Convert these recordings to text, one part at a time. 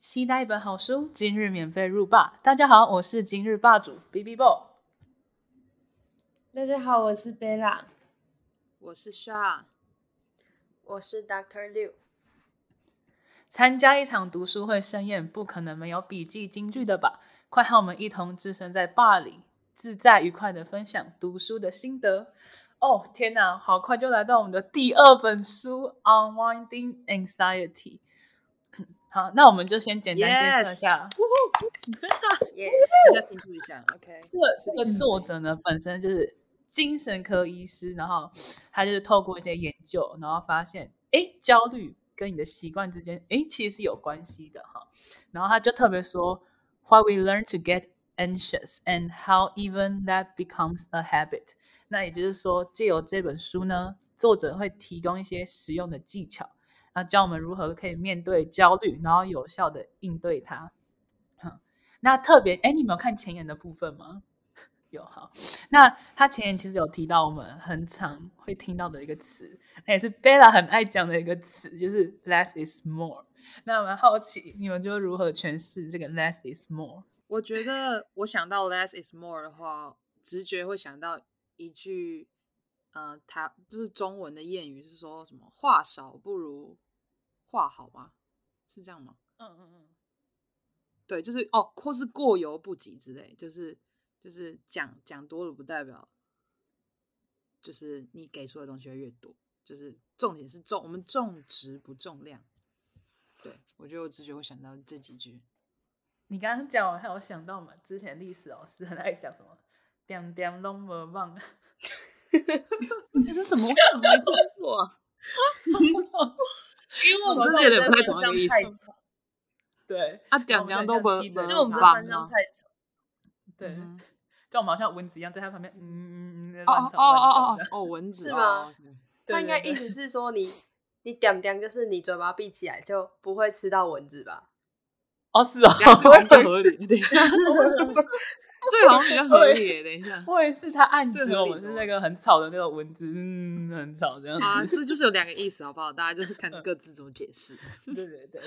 期待一本好书，今日免费入霸。大家好，我是今日霸主 B B Boy。大家好，我是贝拉。我是 Sha，我是 Doctor Liu。参加一场读书会盛宴，不可能没有笔记金句的吧？快和我们一同置身在霸里，自在愉快的分享读书的心得。哦，天哪，好快就来到我们的第二本书《Unwinding Anxiety》。好，那我们就先简单介绍一下。耶，大家清楚一下，OK。这个这个作者呢，本身就是精神科医师，然后他就是透过一些研究，然后发现，哎，焦虑跟你的习惯之间，哎，其实是有关系的哈。然后他就特别说，Why we learn to get anxious and how even that becomes a habit。那也就是说，借由这本书呢，作者会提供一些实用的技巧，啊，教我们如何可以面对焦虑，然后有效的应对它。那特别，哎，你们有看前言的部分吗？有好，那他前言其实有提到我们很常会听到的一个词，那也是 Bella 很爱讲的一个词，就是 less is more。那我们好奇，你们就如何诠释这个 less is more？我觉得我想到 less is more 的话，直觉会想到一句，呃，它就是中文的谚语，是说什么“话少不如话好”吗？是这样吗？嗯嗯嗯，对，就是哦，或是过犹不及之类，就是就是讲讲多了不代表，就是你给出的东西会越多，就是重点是重，我们重质不重量。对我觉得我直觉会想到这几句。你刚刚讲我，还有想到我们之前历史老师很爱讲什么“点点拢无忘”，这是什么？我怎么没听过啊？因为我真的有点不太懂那个意思。对啊，点点都不就我们班上太吵。对，嗯就我们好像蚊子一样在他旁边，嗯嗯嗯，哦乱吵哦哦哦乱叫哦哦，蚊子是吗 他应该意思是说你你点点就是你嘴巴闭起来就不会吃到蚊子吧？哦，是哦，这好像比较合理。等一下，这个好像比较合理。等一下，我也是，他暗这指我们是那个很吵的那个蚊子，嗯，很吵这样子。啊，这就是有两个意思，好不好？大家就是看各自怎么解释。对对对。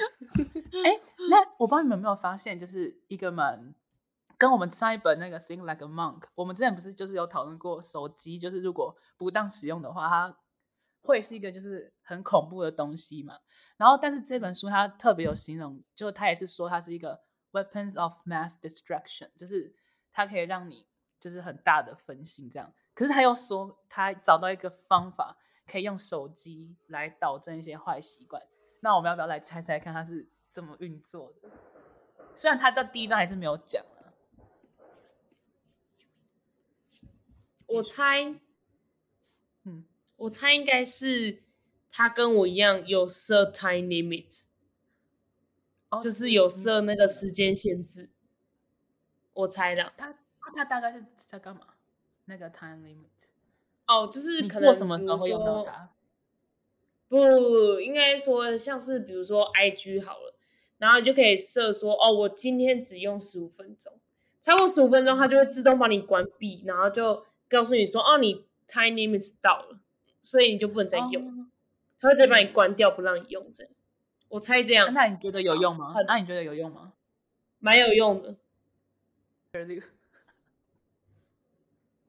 哎，那我不知道你们有没有发现，就是一个蛮跟我们上一本那个《thing Like a Monk》，我们之前不是就是有讨论过手机，就是如果不当使用的话，它会是一个就是很恐怖的东西嘛。然后，但是这本书它特别有形容，就它也是说它是一个 weapons of mass destruction，就是它可以让你就是很大的分心这样。可是他又说他找到一个方法，可以用手机来导正一些坏习惯。那我们要不要来猜猜看它是怎么运作的？虽然他在第一章还是没有讲。我猜，我猜应该是他跟我一样有设 time limit，哦就是有设那个时间限制。我猜的他他大概是在干嘛？那个 time limit，哦，就是你做可能比如什么时候会用到它？不，应该说像是比如说 IG 好了，然后你就可以设说哦，我今天只用十五分钟，超过十五分钟它就会自动帮你关闭，然后就告诉你说哦，你 time limit 到了，所以你就不能再用，哦它会直接把你关掉，不让你用这样。我猜这样那你觉得有用吗？那你觉得有用吗？蛮有用的。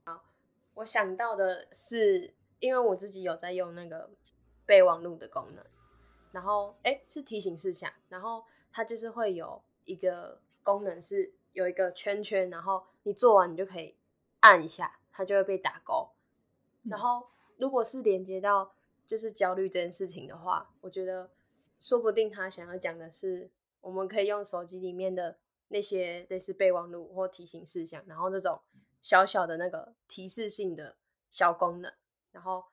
好 我想到的是，因为我自己有在用那个备忘录的功能，然后哎是提醒事项，然后它就是会有一个功能是有一个圈圈，然后你做完你就可以按一下，它就会被打勾。然后如果是连接到就是焦虑这件事情的话，我觉得说不定他想要讲的是，我们可以用手机里面的那些类似备忘录或提醒事项，然后这种小小的那个提示性的小功能，然后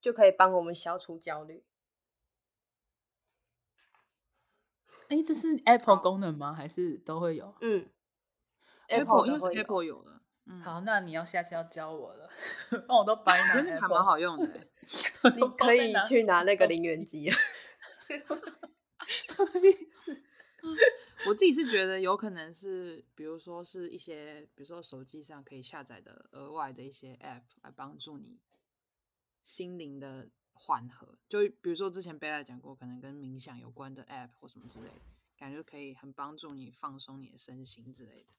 就可以帮我们消除焦虑。哎，这是 Apple 功能吗？还是都会有？嗯 Apple 因为是 Apple 有的，嗯，好，那你要下次要教我了，帮我都白拿真的还蛮好用的欸。你可以去拿那个零元机。我自己是觉得有可能是，比如说是一些，比如说手机上可以下载的额外的一些 App 来帮助你心灵的缓和。就比如说之前贝拉讲过，可能跟冥想有关的 App 或什么之类的，感觉可以很帮助你放松你的身心之类的。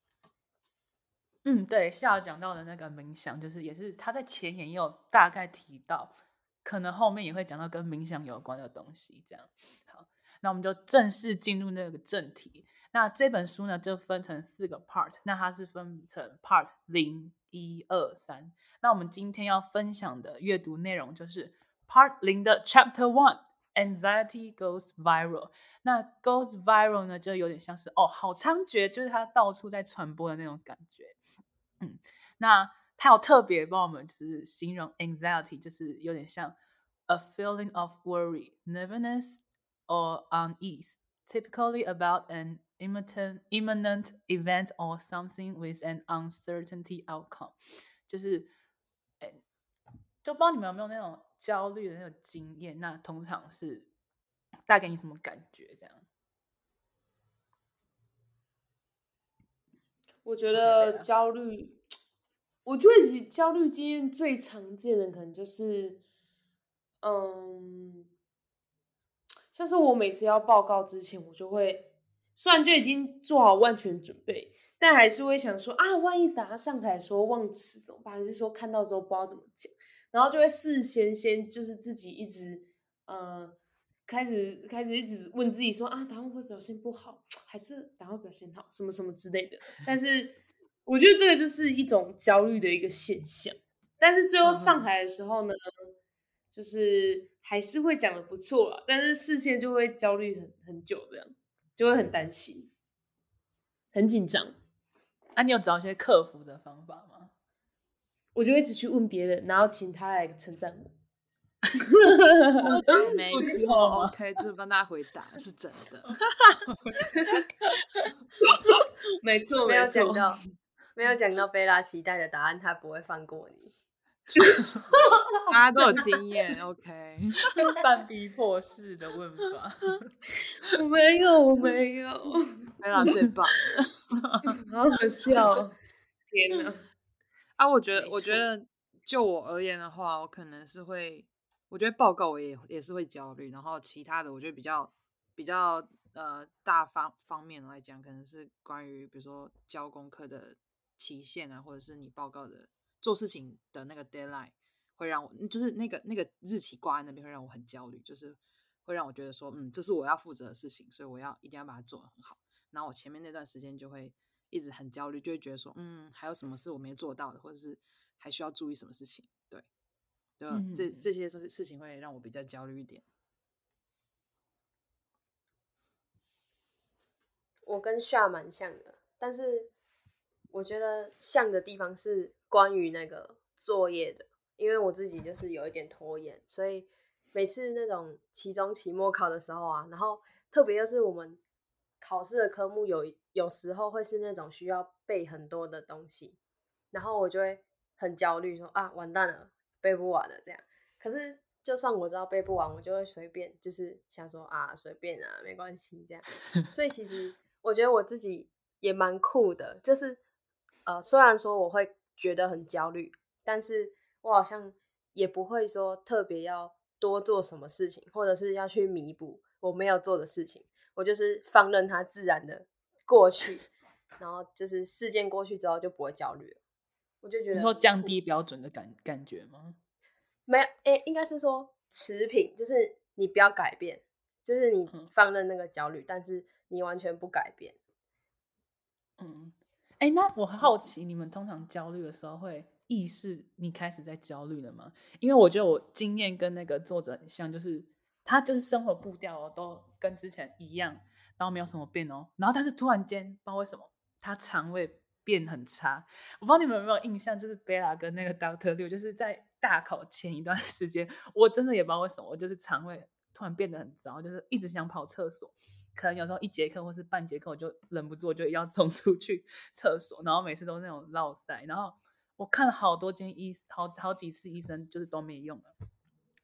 嗯，对，下讲到的那个冥想，就是也是他在前言也有大概提到，可能后面也会讲到跟冥想有关的东西。这样，好，那我们就正式进入那个正题。那这本书呢，就分成四个 part，那它是分成 part 零、一、二、三。那我们今天要分享的阅读内容就是 part 零的 chapter one，anxiety goes viral。那 goes viral 呢，就有点像是哦，好猖獗，就是它到处在传播的那种感觉。嗯，那他有特别帮我们就是形容 anxiety，就是有点像 a feeling of worry, nervousness or unease, typically about an imminent imminent event or something with an uncertainty outcome。就是，哎，就不知道你们有没有那种焦虑的那种经验？那通常是带给你什么感觉？这样？我觉得啊焦虑，我觉得焦虑经验最常见的可能就是，嗯，像是我每次要报告之前，我就会虽然就已经做好万全准备，但还是会想说啊，万一等下上台的时候忘词怎么办？还是说看到之后不知道怎么讲，然后就会事先先就是自己一直呃开始开始一直问自己说啊，答案会表现不好，还是答案会表现好，什么什么之类的。但是我觉得这个就是一种焦虑的一个现象。但是最后上嗯台的时候呢，就是还是会讲的不错了，但是视线就会焦虑很很久，这样就会很担心，很紧张。啊，你有找一些克服的方法吗？我就会一直去问别人，然后请他来称赞我。没不错，OK，这帮大家回答是真的。没错，没有。讲到，没有讲到贝拉期待的答案，他不会放过你。大家都有经验，OK。半逼迫式的问法。我没有，我没有，贝拉最棒了好好笑哦。天哪！啊！我觉得，我觉得就我而言的话，我可能是会，我觉得报告我也也是会焦虑，然后其他的我觉得比较比较呃大方方面来讲，可能是关于比如说交功课的期限啊，或者是你报告的做事情的那个 deadline，会让我就是那个那个日期挂在那边会让我很焦虑，就是会让我觉得说，嗯，这是我要负责的事情，所以我要一定要把它做得很好。然后我前面那段时间就会一直很焦虑，就会觉得说，嗯，还有什么事我没做到的，或者是还需要注意什么事情？对，对吧？这嗯这些事事情会让我比较焦虑一点。我跟夏蛮像的，但是我觉得像的地方是关于那个作业的，因为我自己就是有一点拖延，所以每次那种期中、期末考的时候啊，然后特别就是我们考试的科目有有时候会是那种需要背很多的东西，然后我就会很焦虑说啊完蛋了，背不完了这样。可是就算我知道背不完，我就会随便就是想说啊随便啊没关系这样。所以其实我觉得我自己也蛮酷的，就是呃虽然说我会觉得很焦虑，但是我好像也不会说特别要多做什么事情，或者是要去弥补我没有做的事情。我就是放任它自然的过去，然后就是事件过去之后就不会焦虑了。我就觉得你说降低标准的感感觉吗？没有，诶、应该是说持平，就是你不要改变，就是你嗯放任那个焦虑，但是你完全不改变。嗯，哎，那我很好奇，你们通常焦虑的时候会意识你开始在焦虑了吗？因为我觉得我经验跟那个作者很像，就是他就是生活步调哦都跟之前一样，然后没有什么变哦，然后但是突然间不知道为什么他肠胃变很差，我不知道你们有没有印象，就是贝拉跟那个 Doctor 六，就是在大考前一段时间，我真的也不知道为什么，我就是肠胃突然变得很糟，就是一直想跑厕所。可能有时候一节课或是半节课，我就忍不住，就要冲出去 厕所，然后每次都那种落塞，然后我看了好多间医，好好几次医生，就是都没用了。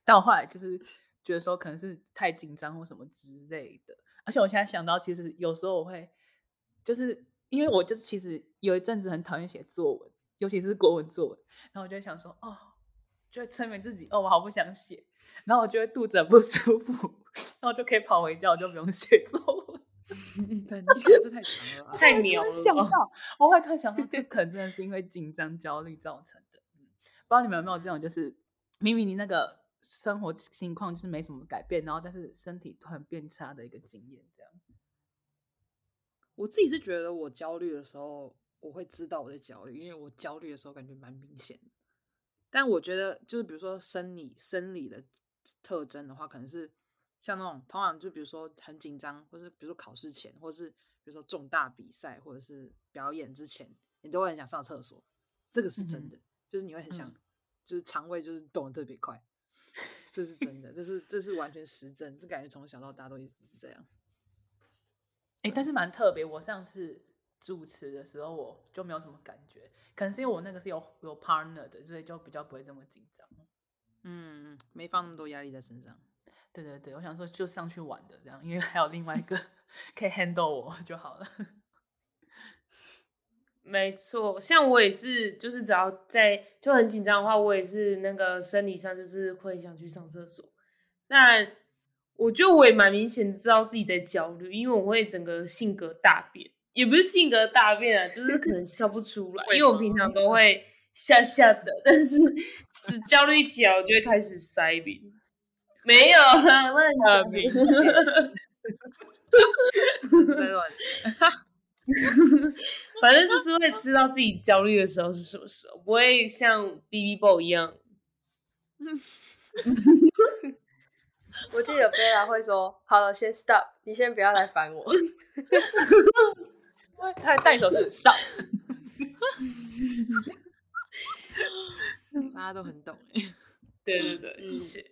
但我后来就是觉得说，可能是太紧张或什么之类的。而且我现在想到，其实有时候我会，就是因为我就是其实有一阵子很讨厌写作文，尤其是国文作文，然后我就想说，哦，就会催眠自己，哦，我好不想写，然后我就会肚子很不舒服，然后就可以跑回家，我就不用写作文。对，你写的这太长了？太牛了想到，我会突然想到，这可能真的是因为紧张、焦虑造成的。嗯，不知道你们有没有这种，就是明明你那个生活情况就是没什么改变，然后但是身体突然变差的一个经验，这样。我自己是觉得我焦虑的时候，我会知道我在焦虑，因为我焦虑的时候感觉蛮明显的。但我觉得就是比如说生理生理的特征的话，可能是像那种通常就比如说很紧张，或是比如说考试前，或是比如说重大比赛或者是表演之前，你都会很想上厕所。这个是真的，就是你会很想，嗯就是肠胃就是动得特别快，这是真的，这是这是完全实证，就感觉从小到大都一直是这样。哎、但是蛮特别。我上次主持的时候，我就没有什么感觉，可能是因为我那个是有有 partner 的，所以就比较不会这么紧张。嗯，没放那么多压力在身上。对对对，我想说就上去玩的这样，因为还有另外一个 可以 handle 我就好了。没错，像我也是，就是只要在就很紧张的话，我也是那个生理上就是会想去上厕所。那我觉得我也蛮明显的知道自己在焦虑，因为我会整个性格大变，也不是性格大变啊，就是可能笑不出来，因为我平常都会笑笑的，但是只焦虑起来，我就会开始塞饼。没有啦，乱讲很明。反正就是会知道自己焦虑的时候是什么时候，不会像 B B Boy 一样。我记得贝拉会说：“好了，先 stop，你先不要来烦我。他的带手是 stop。大家都很懂哎。对对对，嗯谢谢。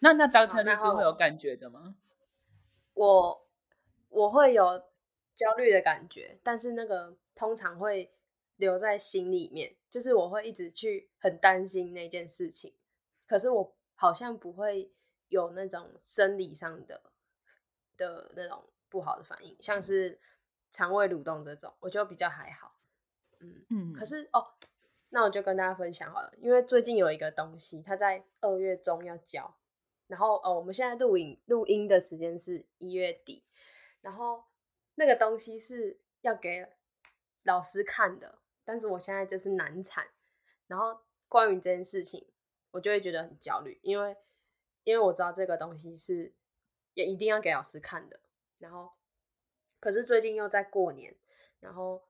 那那 Doctor 律然后师会有感觉的吗？我我会有焦虑的感觉，但是那个通常会留在心里面，就是我会一直去很担心那件事情，可是我好像不会有那种生理上的的那种不好的反应，像是肠胃蠕动这种，我就比较还好。嗯，嗯可是哦，那我就跟大家分享好了，因为最近有一个东西，它在二月中要交，然后哦，我们现在录影录音的时间是一月底，然后那个东西是要给老师看的，但是我现在就是难产，然后关于这件事情，我就会觉得很焦虑，因为因为我知道这个东西是也一定要给老师看的，然后可是最近又在过年，然后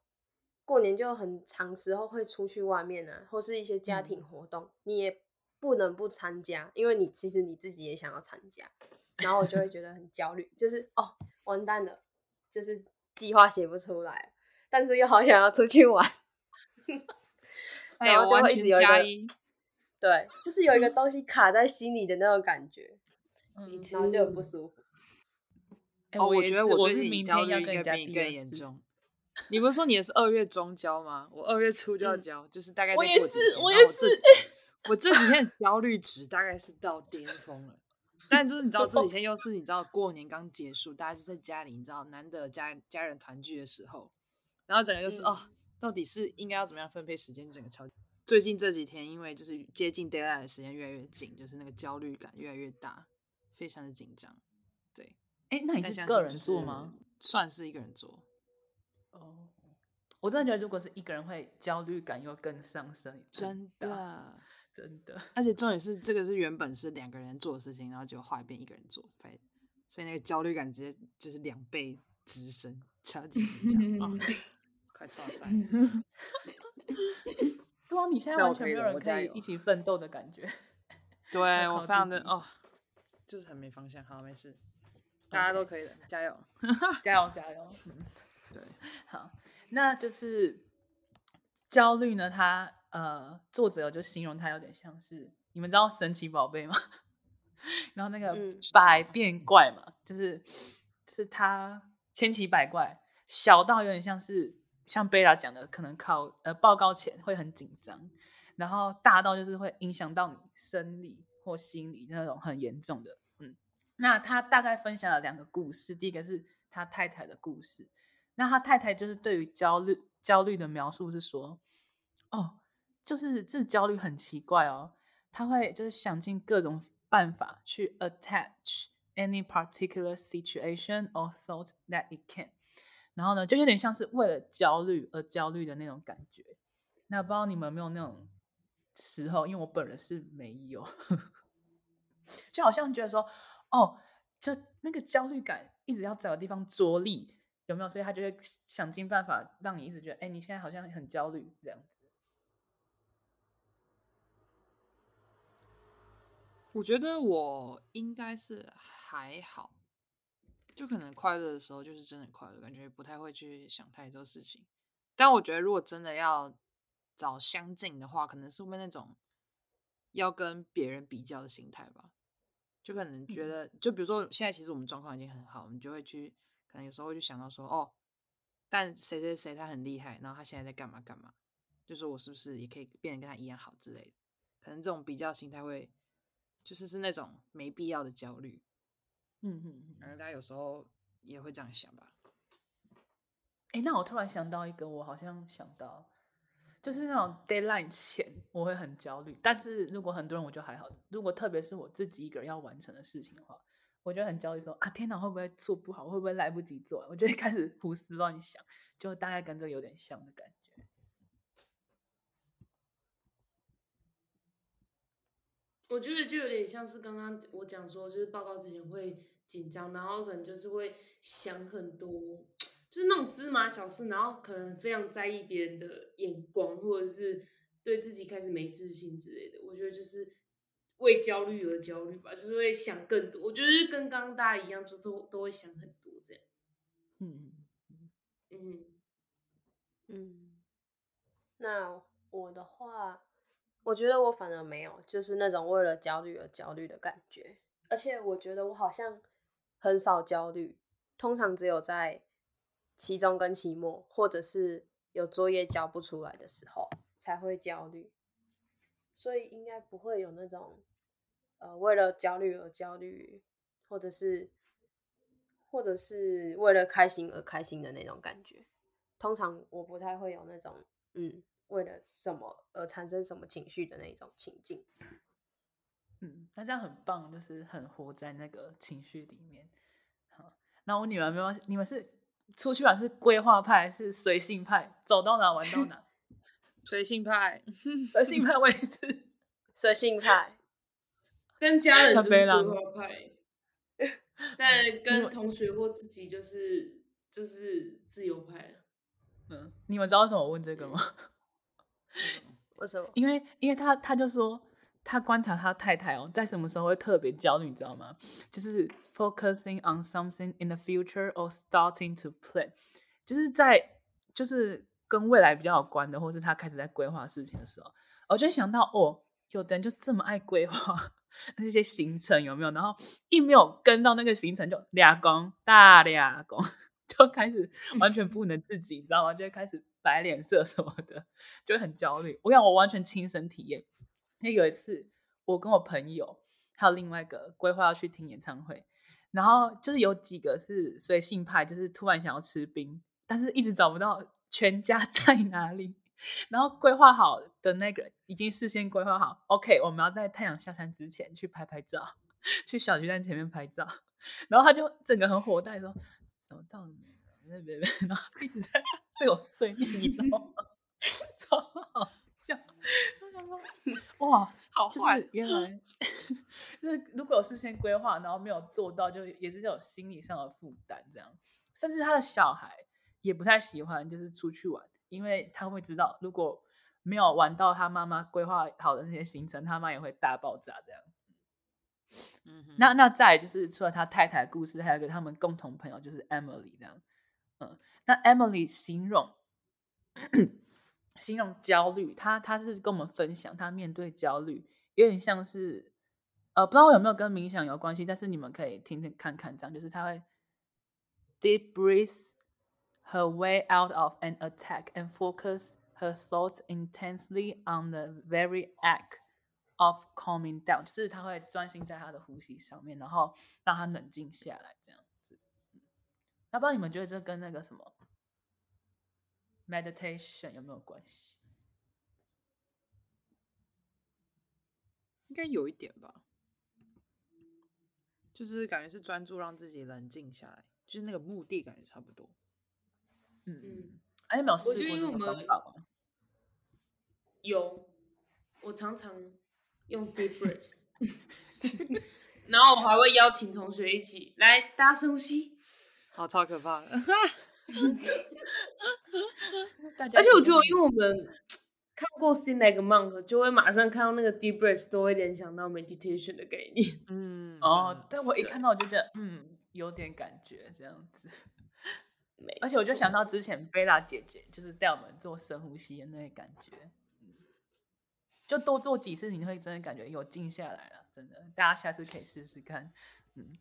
过年就很长时候会出去外面啊，或是一些家庭活动，你也不能不参加，因为你其实你自己也想要参加，然后我就会觉得很焦虑，就是哦完蛋了，就是计划写不出来，但是又好想要出去玩，哎然后就会一直有一个加一。对，就是有一个东西卡在心里的那种感觉，嗯然后就很不舒服。哦，我觉得我最是明近焦天要虑应该比你。更严重。你不是说你也是二月中交吗？我二月初就要嗯交，就是大概我也再过几天。是我也然后我这几我这几天的焦虑值大概是到巅峰了。但就是你知道这几天又是你知道过年刚结束，大家就在家里，你知道难得家家人团聚的时候，然后整个就是、嗯哦，到底是应该要怎么样分配时间，整个超。最近这几天，因为就是接近 deadline 的时间越来越近，就是那个焦虑感越来越大，非常的紧张。对，哎，那你但是个人做吗？？算是一个人做。哦，我真的觉得如果是一个人会焦虑感又更上升，真的，真的。而且重点是 这个是原本是两个人做的事情，然后结果后来变一个人做，发现所以那个焦虑感直接就是两倍直升，超级紧张 啊！快超赛！对啊，你现在完全没有人可以一起奋斗的感觉。对我非常的哦，就是很没方向。好，没事，大家都可以的，加油！加油加 油！嗯对，好，那就是焦虑呢，它呃，作者就形容它有点像是你们知道神奇宝贝吗？然后那个嗯百变怪嘛，就是就是它千奇百怪，小到有点像是像贝拉讲的，可能考呃报告前会很紧张，然后大到就是会影响到你生理或心理那种很严重的。嗯，那他大概分享了两个故事，第一个是他太太的故事。那他太太就是对于焦虑焦虑的描述是说，哦，就是这焦虑很奇怪哦，他会就是想尽各种办法去 attach any particular situation or thought that it can，然后呢，就有点像是为了焦虑而焦虑的那种感觉。那不知道你们有没有那种时候？因为我本人是没有，就好像觉得说，哦，就那个焦虑感一直要找个地方着力，有没有？所以他就会想尽办法让你一直觉得，哎，你现在好像很焦虑这样子。我觉得我应该是还好，就可能快乐的时候就是真的快乐，感觉不太会去想太多事情。但我觉得如果真的要找相近的话，可能是会那种要跟别人比较的心态吧。就可能觉得，就比如说现在其实我们状况已经很好，我们就会去，可能有时候会去想到说，哦，但谁谁谁他很厉害，然后他现在在干嘛干嘛，就是我是不是也可以变得跟他一样好之类的。可能这种比较心态会。就是是那种没必要的焦虑，嗯嗯，大家有时候也会这样想吧。哎，那我突然想到一个，我好像想到，就是那种 deadline 前我会很焦虑，但是如果很多人我就还好。如果特别是我自己一个人要完成的事情的话，我就很焦虑，说啊天哪，会不会做不好，会不会来不及做？我就会开始胡思乱想，就大概跟这有点像的感觉。我觉得就有点像是刚刚我讲说，就是报告之前会紧张，然后可能就是会想很多，就是那种芝麻小事，然后可能非常在意别人的眼光，或者是对自己开始没自信之类的。我觉得就是为焦虑而焦虑吧，就是会想更多。我觉得跟刚刚大家一样，就都都会想很多这样。嗯嗯嗯嗯，那我的话。我觉得我反而没有，就是那种为了焦虑而焦虑的感觉。而且我觉得我好像很少焦虑，通常只有在期中跟期末，或者是有作业交不出来的时候才会焦虑。所以应该不会有那种呃为了焦虑而焦虑，或者是或者是为了开心而开心的那种感觉。通常我不太会有那种嗯。为了什么而产生什么情绪的那种情境，嗯，那这样很棒，就是很活在那个情绪里面。好，那我女儿没有，你们是出去玩是规划派，是随性派，走到哪玩到哪？随性派，随性派我也是 随性派，跟家人就是规划派，但跟同学或自己就是就是自由派嗯，你们知道为什么我问这个吗？为什么？因为因为他他就说他观察他太太哦，在什么时候会特别焦虑，你知道吗？就是 focusing on something in the future or starting to plan，就是在就是跟未来比较有关的，或是他开始在规划事情的时候，我就想到哦，有的人就这么爱规划那些行程，有没有？然后一没有跟到那个行程，就俩工大俩工，就开始完全不能自己，你知道吗？就会开始。白脸色什么的，就很焦虑。我讲我完全亲身体验，因为有一次我跟我朋友还有另外一个规划要去听演唱会，然后就是有几个是随性派，就是突然想要吃冰，但是一直找不到全家 在哪里。然后规划好的那个已经事先规划好，OK，我们要在太阳下山之前去拍拍照，去小巨蛋前面拍照。然后他就整个很火大说：“找到了没？别别别！” 然后一直在。被我碎念，你知道吗？超好笑！哇，好坏！原来就是如果有事先规划，然后没有做到，就也是这种心理上的负担。这样，甚至他的小孩也不太喜欢，就是出去玩，因为他会知道，如果没有玩到他妈妈规划好的那些行程，他妈也会大爆炸。这样，嗯，那那再就是除了他太太的故事，还有一个他们共同朋友，就是 Emily 这样，嗯。那 Emily 形容形容焦虑，她她是跟我们分享，她面对焦虑有点像是，呃，不知道有没有跟冥想有关系，但是你们可以听听看看，这样就是她会 deep breathe her way out of an attack and focus her thoughts intensely on the very act of calming down，就是她会专心在她的呼吸上面，然后让她冷静下来，这样子。那不知道你们觉得这跟那个什么？meditation 有没有关系？应该有一点吧，就是感觉是专注让自己冷静下来，就是那个目的感觉差不多。嗯，嗯，哎，你有没有试过这个因为我们方法吗？有，我常常用 deep breath，然后我还会邀请同学一起来，大家深呼吸。好，超可怕的。而且我觉得，因为我们看过《新来个 monk》，就会马上看到那个 deep breath，都会联想到 meditation 的概念。嗯，哦，但我一看到我就觉得，嗯，有点感觉这样子。而且我就想到之前贝拉姐姐就是带我们做深呼吸的那个感觉，嗯就多做几次，你会真的感觉有静下来了，真的，大家下次可以试试看，嗯。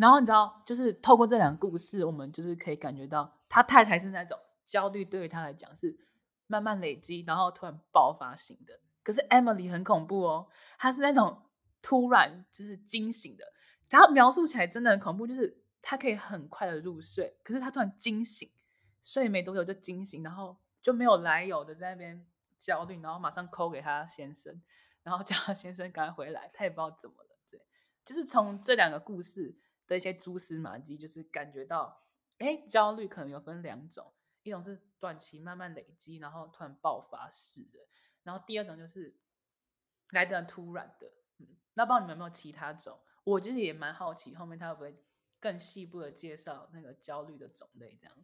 然后你知道，就是透过这两个故事，我们就是可以感觉到，他太太是那种焦虑对于他来讲是慢慢累积，然后突然爆发型的。可是 Emily 很恐怖哦，她是那种突然就是惊醒的，她描述起来真的很恐怖，就是她可以很快的入睡，可是她突然惊醒，睡没多久就惊醒，然后就没有来由的在那边焦虑，然后马上扣给她先生，然后叫她先生赶快回来，她也不知道怎么了，对，就是从这两个故事的一些蛛丝马迹，就是感觉到，哎，焦虑可能有分两种，一种是短期慢慢累积，然后突然爆发式的，然后第二种就是来的突然的，嗯，那不知道你们有没有其他种？我其实也蛮好奇，后面他会不会更细部的介绍那个焦虑的种类，这样。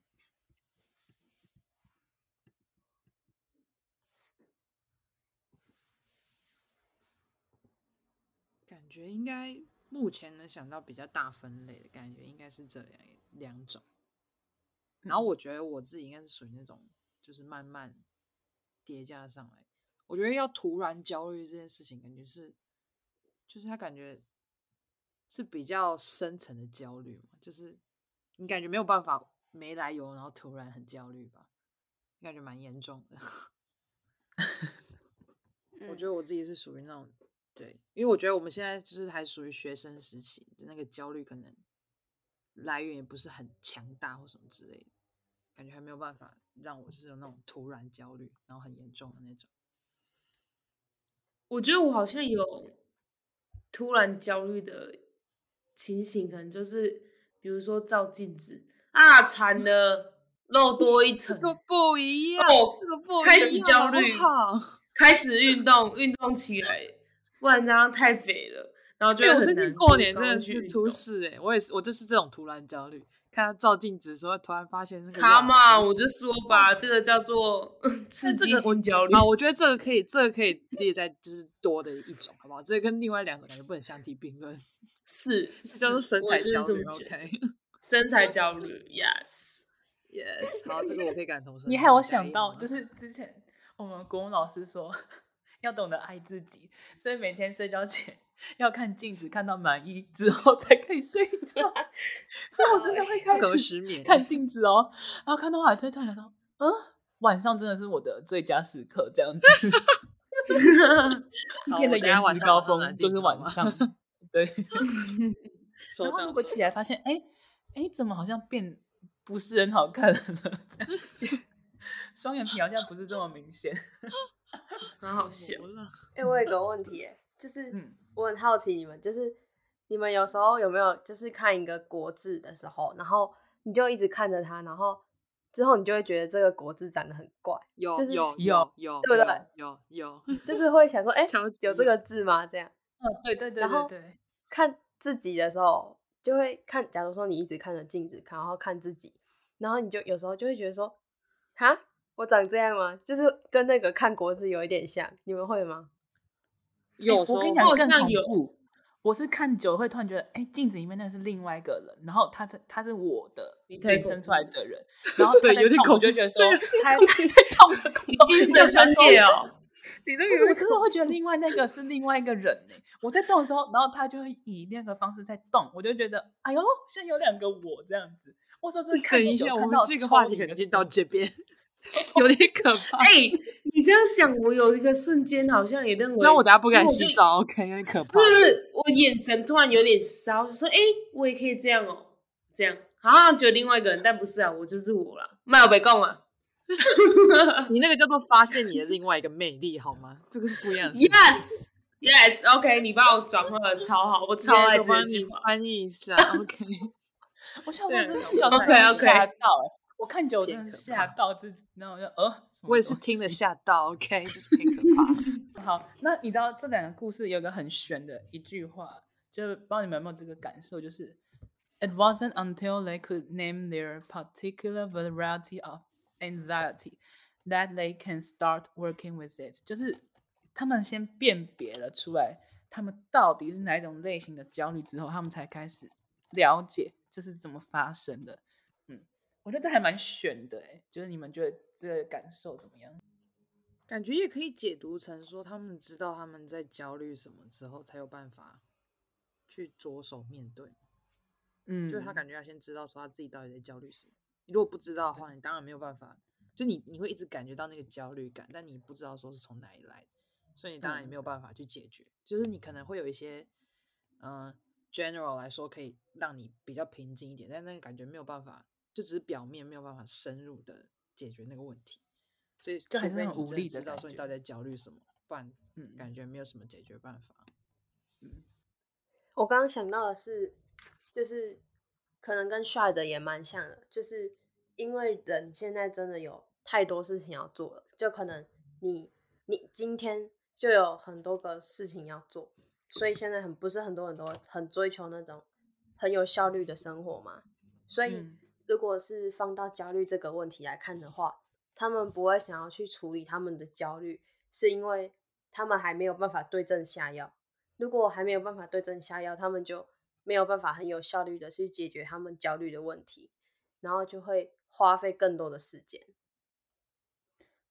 感觉应该目前能想到比较大分类的感觉，应该是这两两种。然后我觉得我自己应该是属于那种，就是慢慢叠加上来。我觉得要突然焦虑这件事情，感觉是，就是他感觉是比较深层的焦虑嘛，就是你感觉没有办法没来由，然后突然很焦虑吧，感觉蛮严重的。我觉得我自己是属于那种，对，因为我觉得我们现在就是还属于学生时期，那个焦虑可能来源也不是很强大或什么之类的，感觉还没有办法让我就是有那种突然焦虑，然后很严重的那种。我觉得我好像有突然焦虑的情形，可能就是比如说照镜子啊，惨了，肉 多一层，不一样哦这个不开始一样开始焦虑好开始运动，运动起来，不然这样太肥了，然后就我最近过过年真的去是出事哎、我也是，我就是这种突然焦虑，看到照镜子的时候，突然发现那个卡样嘛，子我就说吧，这个叫做刺激性焦虑。啊，我觉得这个可以，这个可以列在就是多的一种，好不好？这个跟另外两种感觉不能相提并论，是，这叫做身材焦虑。OK，身材焦虑，yes。yes，好，这个我可以感同身受。你害我想到，就是之前我们国文老师说要懂得爱自己，所以每天睡觉前 要看镜子，看到满意之后才可以睡觉。所以我真的会开 始。看镜子哦，然后看到后来推突然想到，嗯，晚上真的是我的最佳时刻，这样子。一天的颜值高峰就是晚上，对。然后如果起来发现，哎哎，怎么好像变不是很好看了呢？这样，双眼皮好像不是这么明显。很好笑。了。哎、我有个问题、欸，就是嗯我很好奇你们，就是你们有时候有没有就是看一个国字的时候，然后你就一直看着它，然后之后你就会觉得这个国字长得很怪，就是有有有有，对不对有有，就 是会想说，哎、有这个字吗？这样嗯，对对对然后对对，看自己的时候，就会看，假如说你一直看着镜子看，然后看自己，然后你就有时候就会觉得说，哈，我长这样吗？就是跟那个看国字有一点像，你们会吗？哎有时候我跟你讲更像有恐怖。我是看久了会突然觉得，哎，镜子里面那是另外一个人，然后他是他是我的你可以生出来的人，然后对有点动我就恐觉得说他他在动的 精神分裂哦，你那个，我真的会觉得另外那个是另外一个人呢、我在动的时候，然后他就会以那个方式在动，我就觉得，哎呦，现在有两个我这样子。我说真的看等一下，我久看到们这个话题可能已经到这边，有点可怕。哎、你这样讲，我有一个瞬间好像也认为，知道我等下不敢洗澡，OK，有点可怕不。是，我眼神突然有点烧，就说：“哎、我也可以这样哦，这样好像觉得另外一个人，但不是啊，我就是我了。卖我被供啊，你那个叫做发现你的另外一个魅力，好吗？这个是不一样的。Yes Yes，OK，、你帮我转换的超好，我超爱我帮你这句话。翻译一下，OK。我小时候对真的小时候 OK，OK 吓到哎、我看久我真的是吓到自己，然后我就呃，我也是听了吓到，OK，就是挺可怕。好，那你知道这两个故事有一个很玄的一句话，就是不知道你们有没有这个感受，就是 It wasn't until they could name their particular variety of anxiety that they can start working with it。就是他们先辨别了出来，他们到底是哪一种类型的焦虑之后，他们才开始了解这是怎么发生的。嗯，我觉得这还蛮玄的哎，就是你们觉得这个感受怎么样？感觉也可以解读成说，他们知道他们在焦虑什么之后，才有办法去着手面对。嗯，就是他感觉要先知道说他自己到底在焦虑什么。你如果不知道的话，你当然没有办法，就你你会一直感觉到那个焦虑感，但你不知道说是从哪里来的，所以你当然也没有办法去解决。就是你可能会有一些，嗯、g e n e r a l 来说可以让你比较平静一点，但那个感觉没有办法，就只是表面没有办法深入的解决那个问题。所以，就还是除非你真很无力的知道说你到底在。焦虑什么，不然嗯感觉。没有什么解决办法。嗯。我刚刚想到的是，就是可能跟 shy 的也蛮像的，就是因为人现在真的有太多事情要做了，就可能你你今天就有很多个事情要做，所以现在很不是很多很多很追求那种很有效率的生活嘛，所以嗯如果是放到焦虑这个问题来看的话，他们不会想要去处理他们的焦虑，是因为他们还没有办法对症下药。如果还没有办法对症下药，他们就没有办法很有效率的去解决他们焦虑的问题，然后就会花费更多的时间。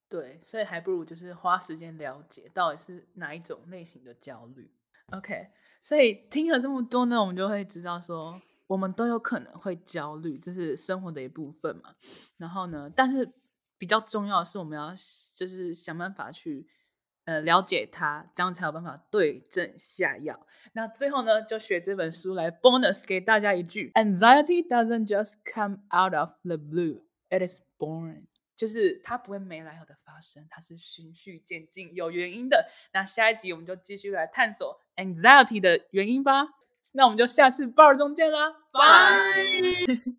对，所以还不如就是花时间了解到底是哪一种类型的焦虑。OK，所以听了这么多呢，我们就会知道说，我们都有可能会焦虑，这是生活的一部分嘛。然后呢，但是比较重要的是，我们要就是想办法去呃了解它，这样才有办法对症下药。那最后呢，就学这本书来 bonus 给大家一句：Anxiety doesn't just come out of the blue; it is born. 就是它不会没来由的发生，它是循序渐进、有原因的。那下一集我们就继续来探索 anxiety 的原因吧。那我们就下次报中见啦，拜。